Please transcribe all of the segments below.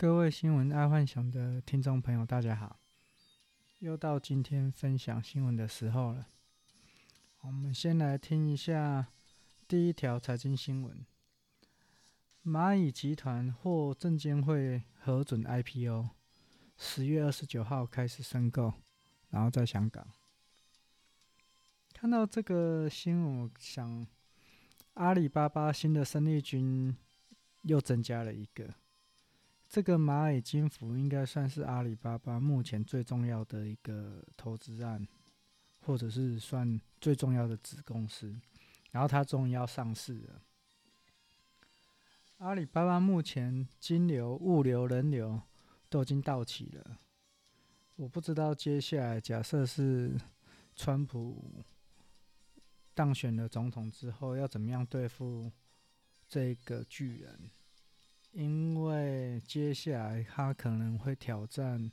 各位新闻爱幻想的听众朋友，大家好！又到今天分享新闻的时候了。我们先来听一下第一条财经新闻：蚂蚁集团获证监会核准 IPO，十月二十九号开始申购，然后在香港。看到这个新闻，我想阿里巴巴新的生力军又增加了一个。这个蚂蚁金服应该算是阿里巴巴目前最重要的一个投资案，或者是算最重要的子公司。然后它终于要上市了。阿里巴巴目前金流、物流、人流都已经到齐了。我不知道接下来假设是川普当选了总统之后，要怎么样对付这个巨人。因为接下来他可能会挑战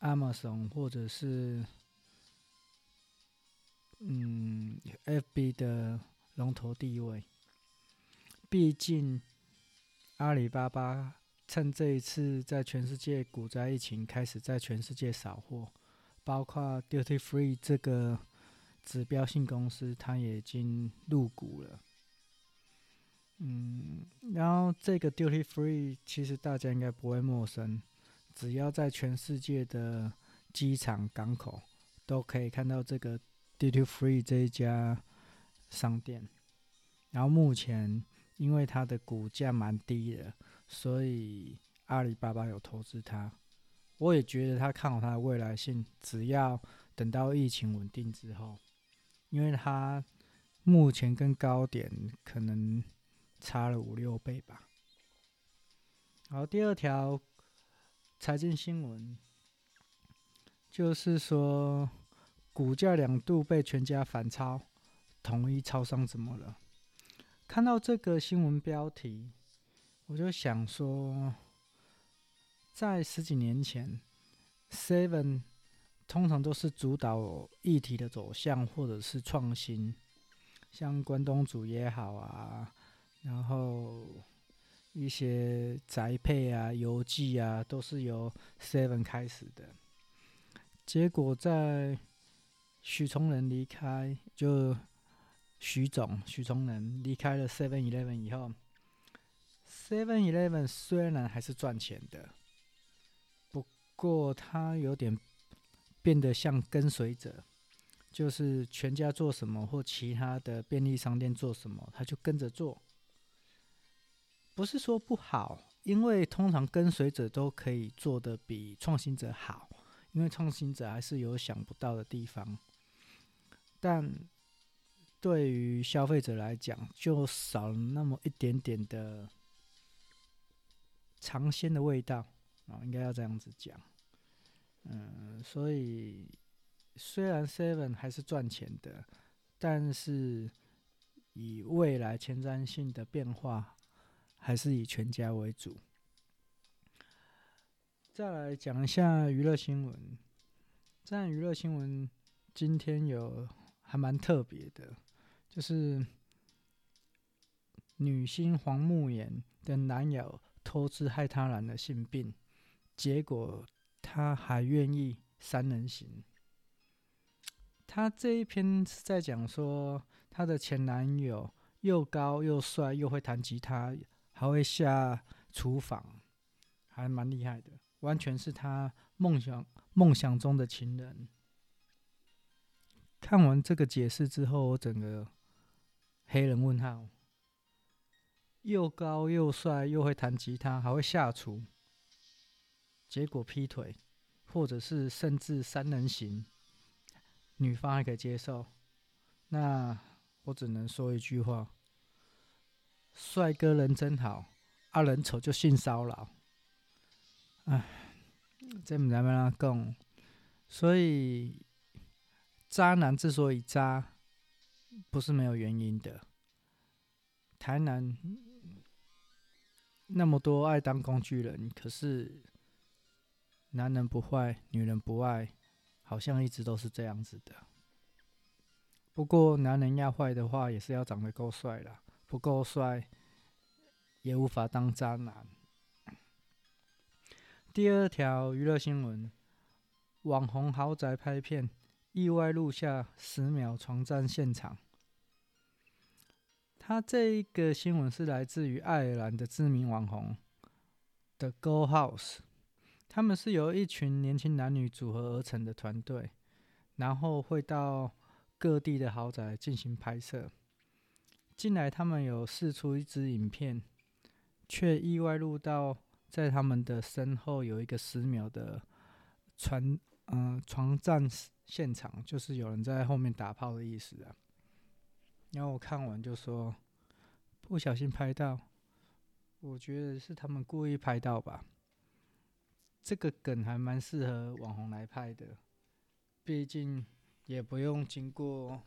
Amazon 或者是嗯 FB 的龙头地位。毕竟阿里巴巴趁这一次在全世界股灾疫情开始在全世界扫货，包括 Duty Free 这个指标性公司，它也已经入股了。嗯，然后这个 Duty Free 其实大家应该不会陌生，只要在全世界的机场、港口都可以看到这个 Duty Free 这一家商店。然后目前因为它的股价蛮低的，所以阿里巴巴有投资它。我也觉得他看好它的未来性，只要等到疫情稳定之后，因为它目前跟高点可能。差了五六倍吧。好，第二条财经新闻就是说，股价两度被全家反超，统一超商怎么了？看到这个新闻标题，我就想说，在十几年前，Seven 通常都是主导议题的走向或者是创新，像关东煮也好啊。然后一些宅配啊、邮寄啊，都是由 Seven 开始的。结果在许崇仁离开，就许总许崇仁离开了 Seven Eleven 以后，Seven Eleven 虽然还是赚钱的，不过他有点变得像跟随者，就是全家做什么或其他的便利商店做什么，他就跟着做。不是说不好，因为通常跟随者都可以做的比创新者好，因为创新者还是有想不到的地方。但对于消费者来讲，就少了那么一点点的尝鲜的味道啊，应该要这样子讲。嗯，所以虽然 Seven 还是赚钱的，但是以未来前瞻性的变化。还是以全家为主。再来讲一下娱乐新闻。在娱乐新闻，今天有还蛮特别的，就是女星黄慕妍的男友偷吃害她染了性病，结果她还愿意三人行。她这一篇是在讲说，她的前男友又高又帅，又会弹吉他。还会下厨房，还蛮厉害的，完全是他梦想梦想中的情人。看完这个解释之后，我整个黑人问号：又高又帅又会弹吉他，还会下厨，结果劈腿，或者是甚至三人行，女方还可以接受？那我只能说一句话。帅哥人真好，啊人丑就性骚扰。唉，这不知道怎么讲。所以，渣男之所以渣，不是没有原因的。台南那么多爱当工具人，可是男人不坏，女人不爱，好像一直都是这样子的。不过，男人要坏的话，也是要长得够帅啦。不够帅，也无法当渣男。第二条娱乐新闻：网红豪宅拍片，意外录下十秒床战现场。他这一个新闻是来自于爱尔兰的知名网红 The Go House，他们是由一群年轻男女组合而成的团队，然后会到各地的豪宅进行拍摄。近来他们有试出一支影片，却意外录到在他们的身后有一个十秒的床嗯、呃、床战现场，就是有人在后面打炮的意思啊。然后我看完就说，不小心拍到，我觉得是他们故意拍到吧。这个梗还蛮适合网红来拍的，毕竟也不用经过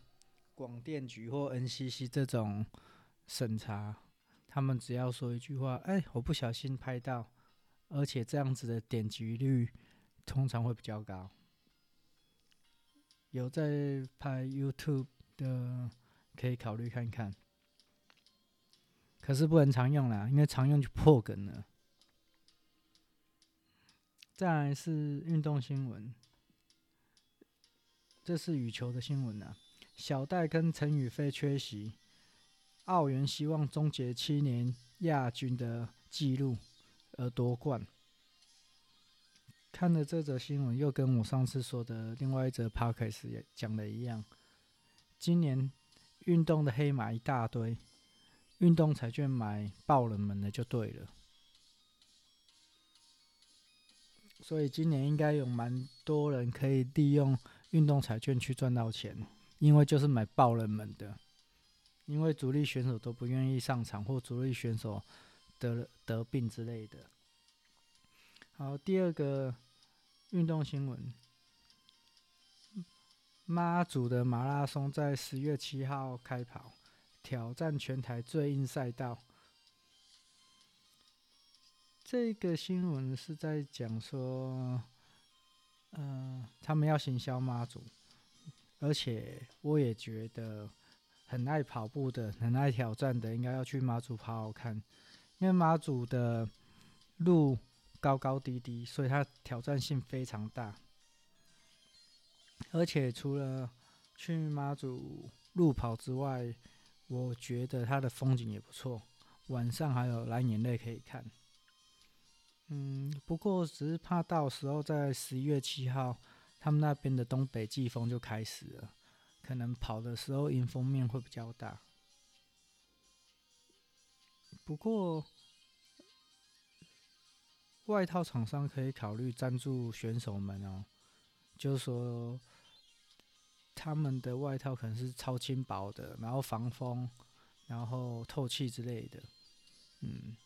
广电局或 NCC 这种审查，他们只要说一句话：“哎，我不小心拍到。”而且这样子的点击率通常会比较高。有在拍 YouTube 的。可以考虑看看，可是不能常用啦，因为常用就破梗了。再来是运动新闻，这是羽球的新闻啊。小戴跟陈雨菲缺席，澳元希望终结七年亚军的纪录而夺冠。看了这则新闻，又跟我上次说的另外一则 podcast 也讲的一样，今年。运动的黑马一大堆，运动彩券买爆冷门的就对了。所以今年应该有蛮多人可以利用运动彩券去赚到钱，因为就是买爆冷门的，因为主力选手都不愿意上场，或主力选手得得病之类的。好，第二个运动新闻。妈祖的马拉松在十月七号开跑，挑战全台最硬赛道。这个新闻是在讲说，嗯、他们要行销妈祖，而且我也觉得很爱跑步的、很爱挑战的，应该要去马祖跑跑看，因为马祖的路高高低低，所以它挑战性非常大。而且除了去马祖路跑之外，我觉得它的风景也不错。晚上还有蓝眼泪可以看。嗯，不过只是怕到时候在十一月七号，他们那边的东北季风就开始了，可能跑的时候迎风面会比较大。不过外套厂商可以考虑赞助选手们哦。就是说，他们的外套可能是超轻薄的，然后防风，然后透气之类的。嗯，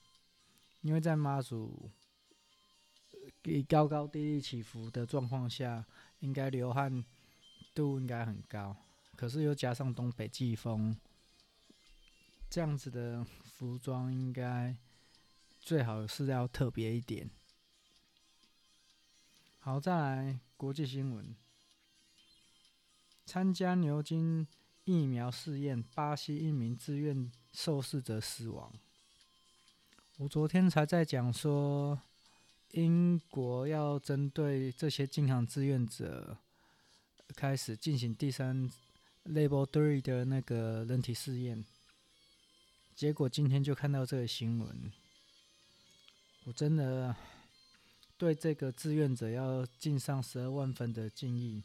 因为在妈祖以高高低低起伏的状况下，应该流汗度应该很高。可是又加上东北季风，这样子的服装应该最好是要特别一点。好，再来。国际新闻：参加牛津疫苗试验，巴西一名志愿受试者死亡。我昨天才在讲说，英国要针对这些进航志愿者开始进行第三 Level Three 的那个人体试验。结果今天就看到这个新闻，我真的。对这个志愿者要敬上十二万分的敬意，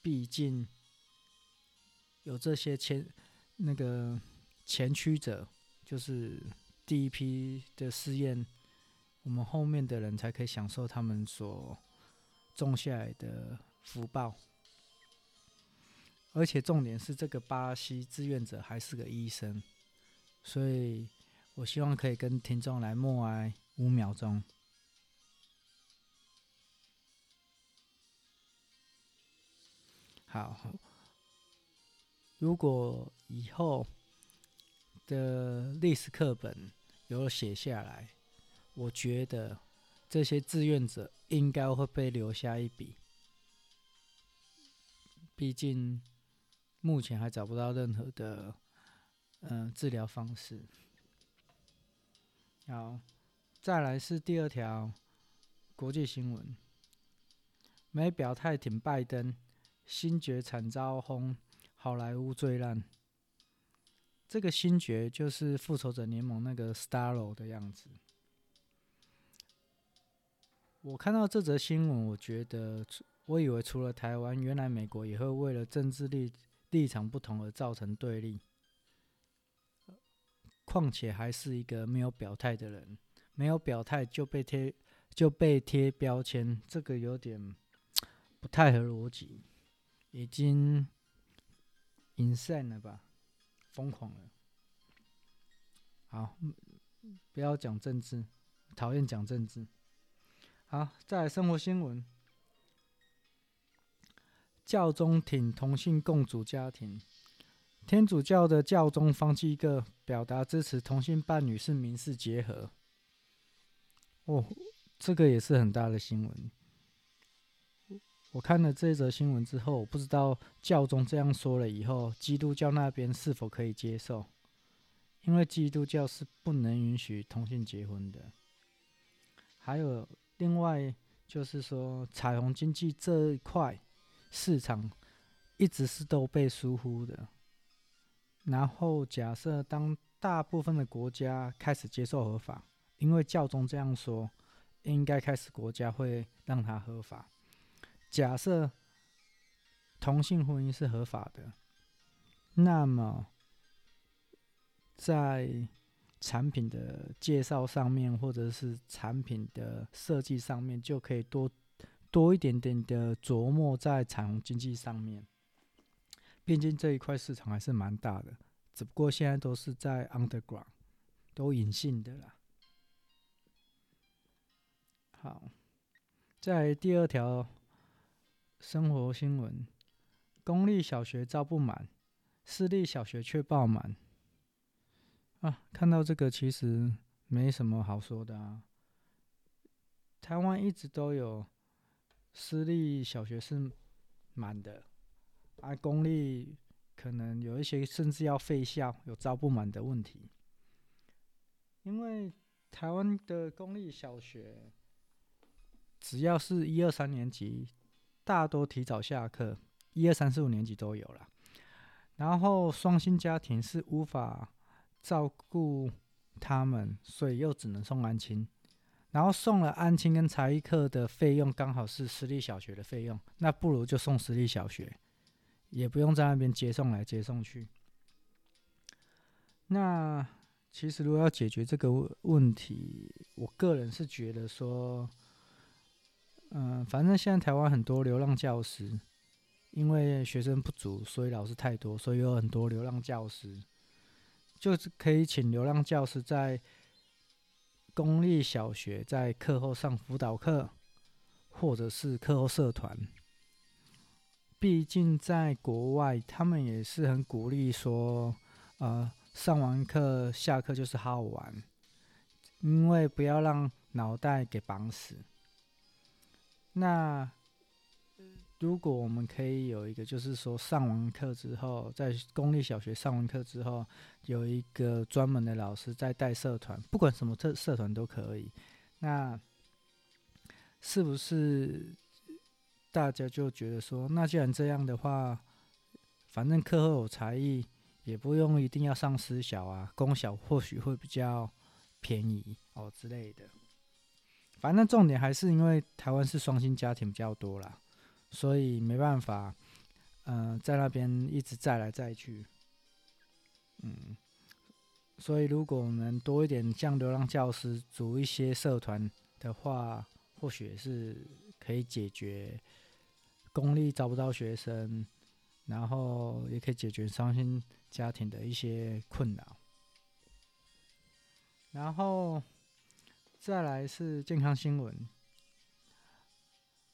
毕竟有这些前那个前驱者，就是第一批的试验，我们后面的人才可以享受他们所种下来的福报。而且重点是，这个巴西志愿者还是个医生，所以我希望可以跟听众来默哀五秒钟。好，如果以后的历史课本有写下来，我觉得这些志愿者应该会被留下一笔。毕竟目前还找不到任何的嗯、治疗方式。好，再来是第二条，国际新闻，没表态挺拜登，星爵惨遭轰，好莱坞最烂。这个星爵就是复仇者联盟那个 Starro 的样子。我看到这则新闻，我觉得，我以为除了台湾，原来美国也会为了政治立立场不同而造成对立。况且还是一个没有表态的人，没有表态就被贴。就被贴标签，这个有点不太合逻辑，已经 insane 了吧，疯狂了。好，不要讲政治，讨厌讲政治。好，再生活新闻，教宗挺同性共组家庭，天主教的教宗方济各表达支持同性伴侣是民事结合。哦。这个也是很大的新闻。我看了这则新闻之后，我不知道教宗这样说了以后，基督教那边是否可以接受？因为基督教是不能允许同性结婚的。还有另外就是说，彩虹经济这一块市场一直是都被疏忽的。然后假设当大部分的国家开始接受合法，因为教宗这样说。应该开始，国家会让它合法。假设同性婚姻是合法的，那么在产品的介绍上面，或者是产品的设计上面，就可以多多一点点的琢磨在彩虹经济上面。毕竟这一块市场还是蛮大的，只不过现在都是在 underground，都隐性的啦。好，在第二条生活新闻，公立小学招不满，私立小学却爆满。啊，看到这个其实没什么好说的啊。台湾一直都有私立小学是满的，而公立可能有一些甚至要废校，有招不满的问题。因为台湾的公立小学。只要是一二三年级，大多提早下课，一二三四五年级都有了。然后双薪家庭是无法照顾他们，所以又只能送安亲。然后送了安亲跟才艺课的费用刚好是私立小学的费用，那不如就送私立小学，也不用在那边接送来接送去。那其实如果要解决这个问题，我个人是觉得说。嗯，反正现在台湾很多流浪教师，因为学生不足，所以老师太多，所以有很多流浪教师，就是可以请流浪教师在公立小学在课后上辅导课，或者是课后社团。毕竟在国外，他们也是很鼓励说，呃，上完课下课就是好好玩，因为不要让脑袋给绑死。那如果我们可以有一个，就是说上完课之后，在公立小学上完课之后，有一个专门的老师在带社团，不管什么社社团都可以。那是不是大家就觉得说，那既然这样的话，反正课后有才艺，也不用一定要上私小啊，公小或许会比较便宜哦之类的。反正重点还是因为台湾是双薪家庭比较多啦，所以没办法，嗯、在那边一直再来再去，嗯，所以如果我们多一点像流浪教师组一些社团的话，或许是可以解决公立找不到学生，然后也可以解决伤心家庭的一些困扰，然后。再来是健康新闻，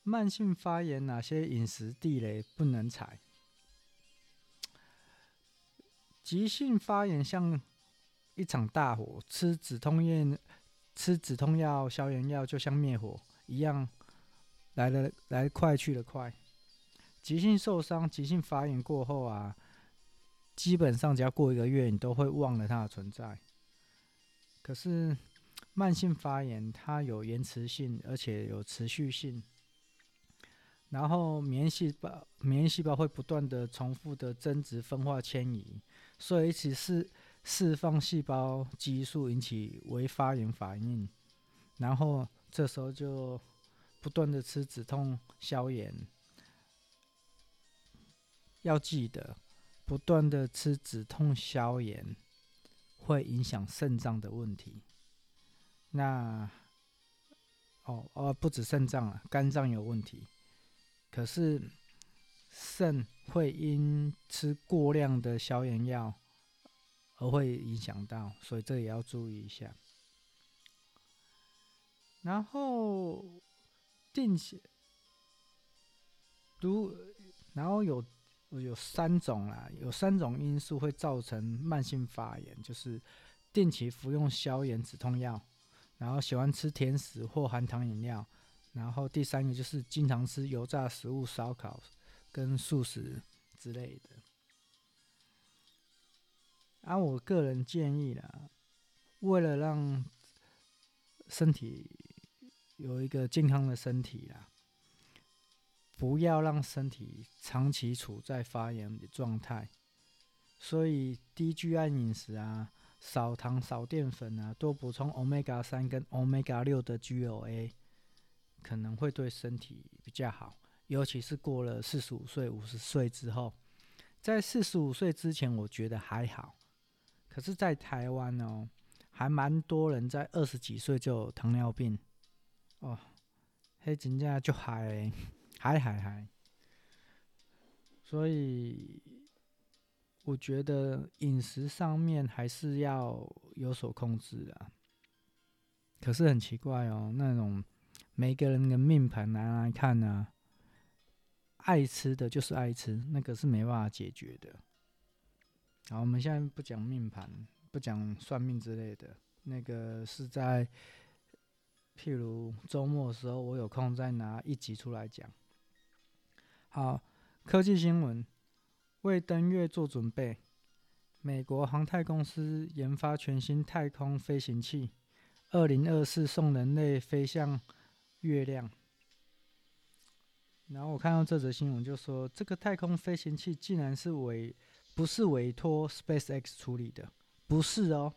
慢性发炎哪些饮食地雷不能踩？急性发炎像一场大火，吃止痛药、吃止痛药、消炎药就像灭火一样，来了来快去得快。急性受伤、急性发炎过后啊，基本上只要过一个月，你都会忘了它的存在。可是。慢性发炎它有延迟性，而且有持续性。然后免疫细胞，免疫细胞会不断的重复的增殖、分化、迁移，所以一起是释放细胞激素，引起微发炎反应。然后这时候就不断的吃止痛消炎。要记得，不断的吃止痛消炎会影响肾脏的问题。那哦哦，不止肾脏了，肝脏有问题。可是肾会因吃过量的消炎药而会影响到，所以这也要注意一下。然后定期，如然后有有三种啦，有三种因素会造成慢性发炎，就是定期服用消炎止痛药，然后喜欢吃甜食或含糖饮料。然后第三个就是经常吃油炸食物、烧烤跟素食之类的。啊、我个人建议啦，为了让身体有一个健康的身体啦，不要让身体长期处在发炎的状态，所以低 GI 饮食啊，少糖少淀粉啊，多补充 Omega 三跟 Omega 六的 GOA。可能会对身体比较好，尤其是过了四十五岁、五十岁之后。在四十五岁之前，我觉得还好。可是，在台湾哦，还蛮多人在二十几岁就有糖尿病哦，黑金价就还还还还。所以，我觉得饮食上面还是要有所控制的。可是很奇怪哦，那种。每个人的命盘拿来看呢、啊，爱吃的就是爱吃，那个是没办法解决的。好，我们现在不讲命盘，不讲算命之类的，那个是在譬如周末的时候，我有空再拿一集出来讲。好，科技新闻，为登月做准备，美国航太公司研发全新太空飞行器，二零二四送人类飞向。月亮，然后我看到这则新闻，就说这个太空飞行器竟然是委不是委托 SpaceX 处理的，不是哦。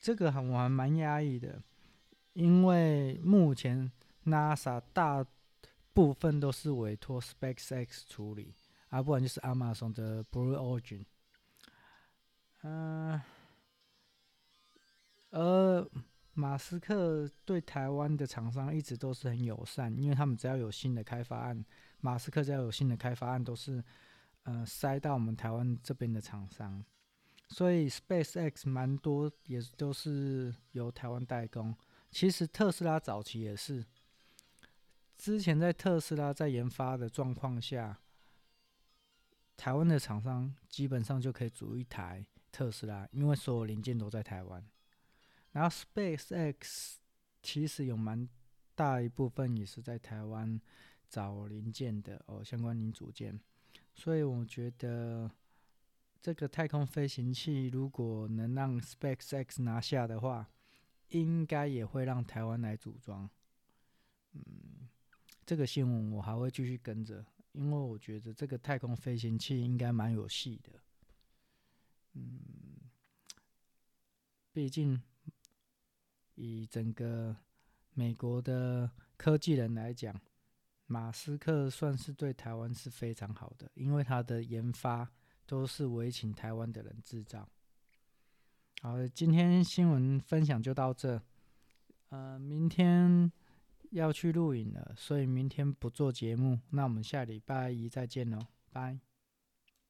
这个还我还蛮压抑的，因为目前 NASA 大部分都是委托 SpaceX 处理，啊，不然就是 Amazon 的 Blue Origin，嗯、呃。马斯克对台湾的厂商一直都是很友善，因为他们只要有新的开发案，马斯克只要有新的开发案，都是呃塞到我们台湾这边的厂商，所以 SpaceX 蛮多也都是由台湾代工。其实特斯拉早期也是，之前在特斯拉在研发的状况下，台湾的厂商基本上就可以组一台特斯拉，因为所有零件都在台湾。然后 SpaceX 其实有蛮大一部分也是在台湾找零件的哦，相关零组件，所以我觉得这个太空飞行器如果能让 SpaceX 拿下的话，应该也会让台湾来组装。嗯，这个新闻我还会继续跟着，因为我觉得这个太空飞行器应该蛮有戏的。嗯，毕竟。以整个美国的科技人来讲，马斯克算是对台湾是非常好的，因为他的研发都是委请台湾的人制造。好，今天新闻分享就到这。呃，明天要去录影了，所以明天不做节目。那我们下礼拜一再见喽，拜。